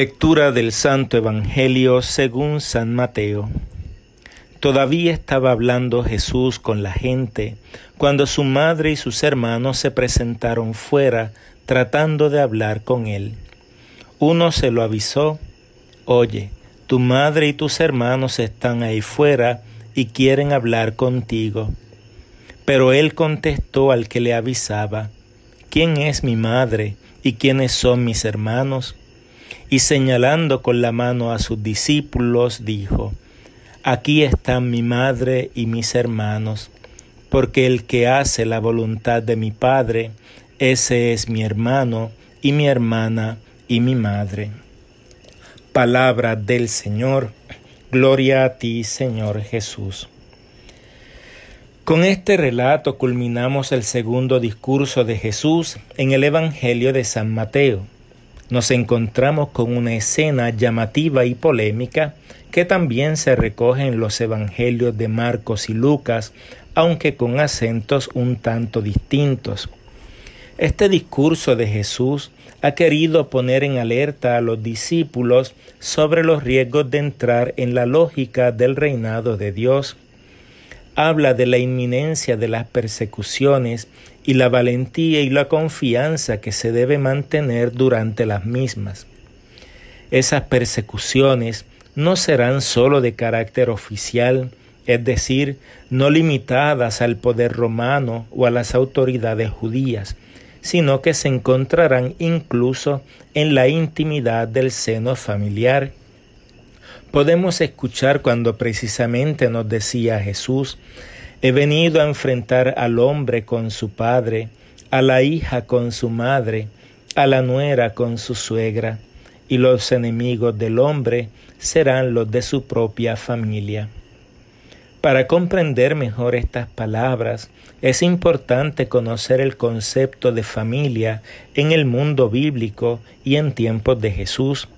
Lectura del Santo Evangelio según San Mateo. Todavía estaba hablando Jesús con la gente cuando su madre y sus hermanos se presentaron fuera tratando de hablar con él. Uno se lo avisó, Oye, tu madre y tus hermanos están ahí fuera y quieren hablar contigo. Pero él contestó al que le avisaba, ¿quién es mi madre y quiénes son mis hermanos? Y señalando con la mano a sus discípulos, dijo, Aquí están mi madre y mis hermanos, porque el que hace la voluntad de mi Padre, ese es mi hermano y mi hermana y mi madre. Palabra del Señor, gloria a ti, Señor Jesús. Con este relato culminamos el segundo discurso de Jesús en el Evangelio de San Mateo nos encontramos con una escena llamativa y polémica que también se recoge en los evangelios de Marcos y Lucas, aunque con acentos un tanto distintos. Este discurso de Jesús ha querido poner en alerta a los discípulos sobre los riesgos de entrar en la lógica del reinado de Dios habla de la inminencia de las persecuciones y la valentía y la confianza que se debe mantener durante las mismas. Esas persecuciones no serán sólo de carácter oficial, es decir, no limitadas al poder romano o a las autoridades judías, sino que se encontrarán incluso en la intimidad del seno familiar podemos escuchar cuando precisamente nos decía Jesús, he venido a enfrentar al hombre con su padre, a la hija con su madre, a la nuera con su suegra, y los enemigos del hombre serán los de su propia familia. Para comprender mejor estas palabras, es importante conocer el concepto de familia en el mundo bíblico y en tiempos de Jesús.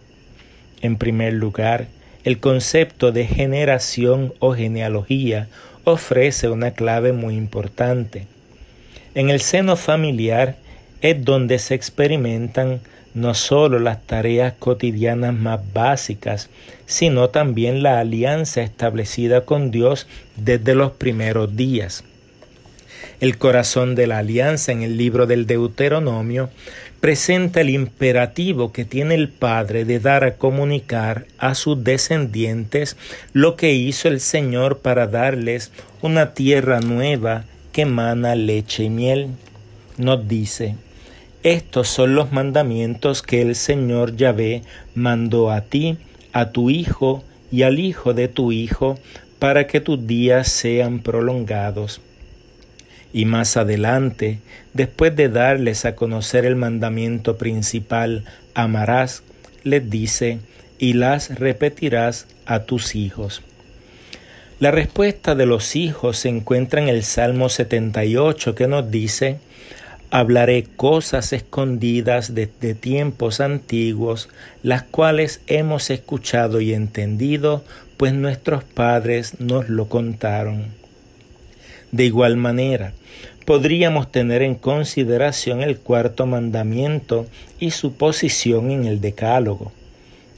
En primer lugar, el concepto de generación o genealogía ofrece una clave muy importante. En el seno familiar es donde se experimentan no solo las tareas cotidianas más básicas, sino también la alianza establecida con Dios desde los primeros días. El corazón de la alianza en el libro del Deuteronomio presenta el imperativo que tiene el Padre de dar a comunicar a sus descendientes lo que hizo el Señor para darles una tierra nueva que emana leche y miel. Nos dice, estos son los mandamientos que el Señor Yahvé mandó a ti, a tu hijo y al hijo de tu hijo, para que tus días sean prolongados y más adelante, después de darles a conocer el mandamiento principal, amarás, les dice, y las repetirás a tus hijos. La respuesta de los hijos se encuentra en el Salmo 78 que nos dice, Hablaré cosas escondidas desde tiempos antiguos, las cuales hemos escuchado y entendido, pues nuestros padres nos lo contaron. De igual manera, podríamos tener en consideración el cuarto mandamiento y su posición en el decálogo.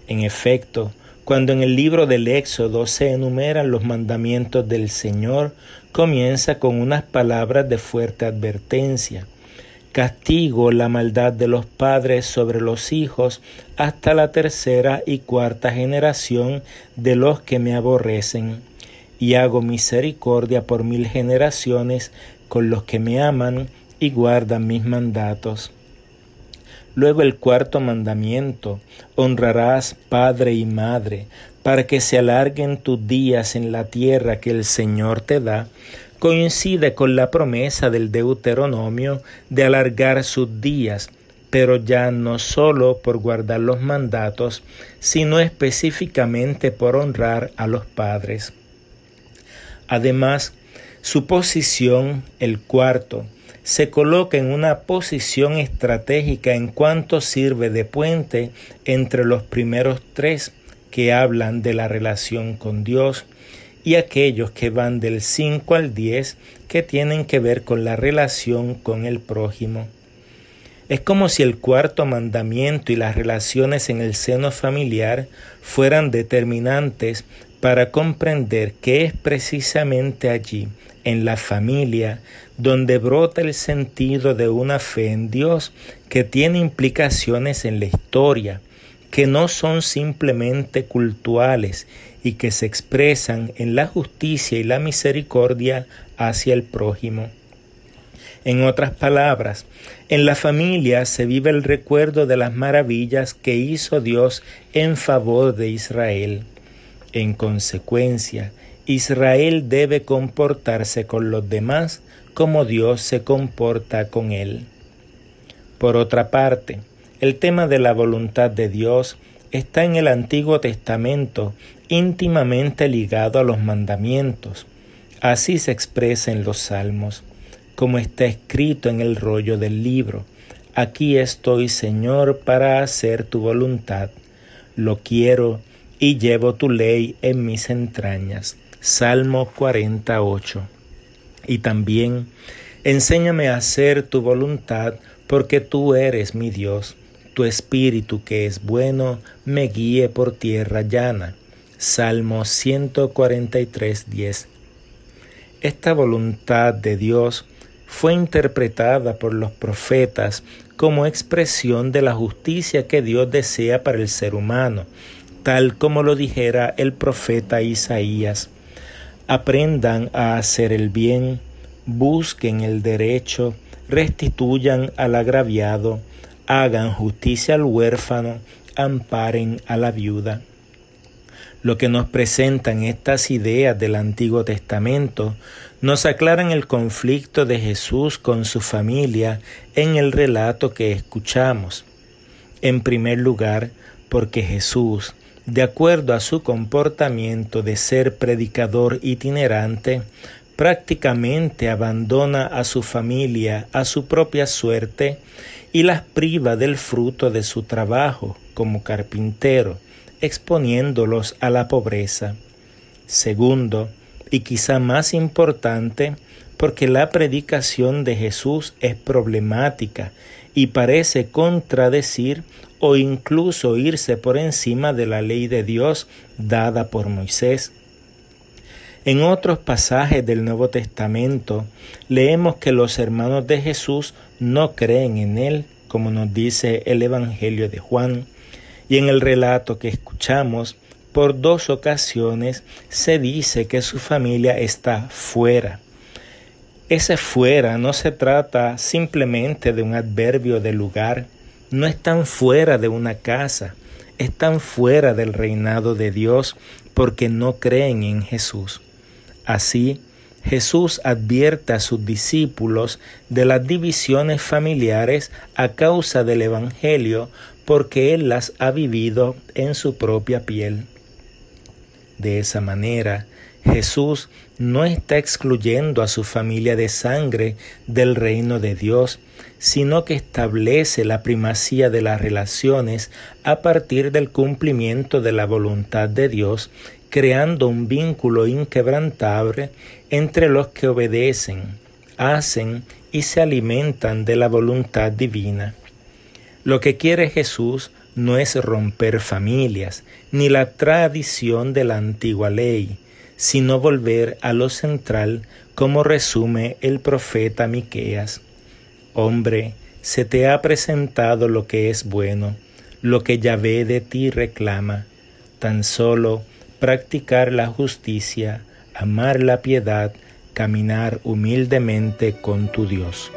En efecto, cuando en el libro del Éxodo se enumeran los mandamientos del Señor, comienza con unas palabras de fuerte advertencia. Castigo la maldad de los padres sobre los hijos hasta la tercera y cuarta generación de los que me aborrecen y hago misericordia por mil generaciones con los que me aman y guardan mis mandatos. Luego el cuarto mandamiento, honrarás padre y madre, para que se alarguen tus días en la tierra que el Señor te da, coincide con la promesa del Deuteronomio de alargar sus días, pero ya no sólo por guardar los mandatos, sino específicamente por honrar a los padres. Además, su posición, el cuarto, se coloca en una posición estratégica en cuanto sirve de puente entre los primeros tres que hablan de la relación con Dios y aquellos que van del 5 al 10 que tienen que ver con la relación con el prójimo. Es como si el cuarto mandamiento y las relaciones en el seno familiar fueran determinantes para comprender que es precisamente allí, en la familia, donde brota el sentido de una fe en Dios que tiene implicaciones en la historia, que no son simplemente cultuales y que se expresan en la justicia y la misericordia hacia el prójimo. En otras palabras, en la familia se vive el recuerdo de las maravillas que hizo Dios en favor de Israel. En consecuencia, Israel debe comportarse con los demás como Dios se comporta con él. Por otra parte, el tema de la voluntad de Dios está en el Antiguo Testamento íntimamente ligado a los mandamientos. Así se expresa en los Salmos como está escrito en el rollo del libro. Aquí estoy, Señor, para hacer tu voluntad. Lo quiero y llevo tu ley en mis entrañas. Salmo 48. Y también, enséñame a hacer tu voluntad, porque tú eres mi Dios. Tu espíritu que es bueno me guíe por tierra llana. Salmo 143, 10. Esta voluntad de Dios fue interpretada por los profetas como expresión de la justicia que Dios desea para el ser humano, tal como lo dijera el profeta Isaías. Aprendan a hacer el bien, busquen el derecho, restituyan al agraviado, hagan justicia al huérfano, amparen a la viuda. Lo que nos presentan estas ideas del Antiguo Testamento nos aclaran el conflicto de Jesús con su familia en el relato que escuchamos. En primer lugar, porque Jesús, de acuerdo a su comportamiento de ser predicador itinerante, prácticamente abandona a su familia a su propia suerte y las priva del fruto de su trabajo como carpintero, exponiéndolos a la pobreza. Segundo, y quizá más importante, porque la predicación de Jesús es problemática y parece contradecir o incluso irse por encima de la ley de Dios dada por Moisés. En otros pasajes del Nuevo Testamento leemos que los hermanos de Jesús no creen en Él, como nos dice el Evangelio de Juan, y en el relato que escuchamos, por dos ocasiones se dice que su familia está fuera. Ese fuera no se trata simplemente de un adverbio de lugar, no están fuera de una casa, están fuera del reinado de Dios porque no creen en Jesús. Así, Jesús advierte a sus discípulos de las divisiones familiares a causa del Evangelio porque Él las ha vivido en su propia piel. De esa manera, Jesús no está excluyendo a su familia de sangre del reino de Dios, sino que establece la primacía de las relaciones a partir del cumplimiento de la voluntad de Dios creando un vínculo inquebrantable entre los que obedecen, hacen y se alimentan de la voluntad divina. Lo que quiere Jesús no es romper familias, ni la tradición de la antigua ley, sino volver a lo central, como resume el profeta Miqueas. Hombre, se te ha presentado lo que es bueno, lo que Yahvé de ti reclama. Tan solo practicar la justicia, amar la piedad, caminar humildemente con tu Dios.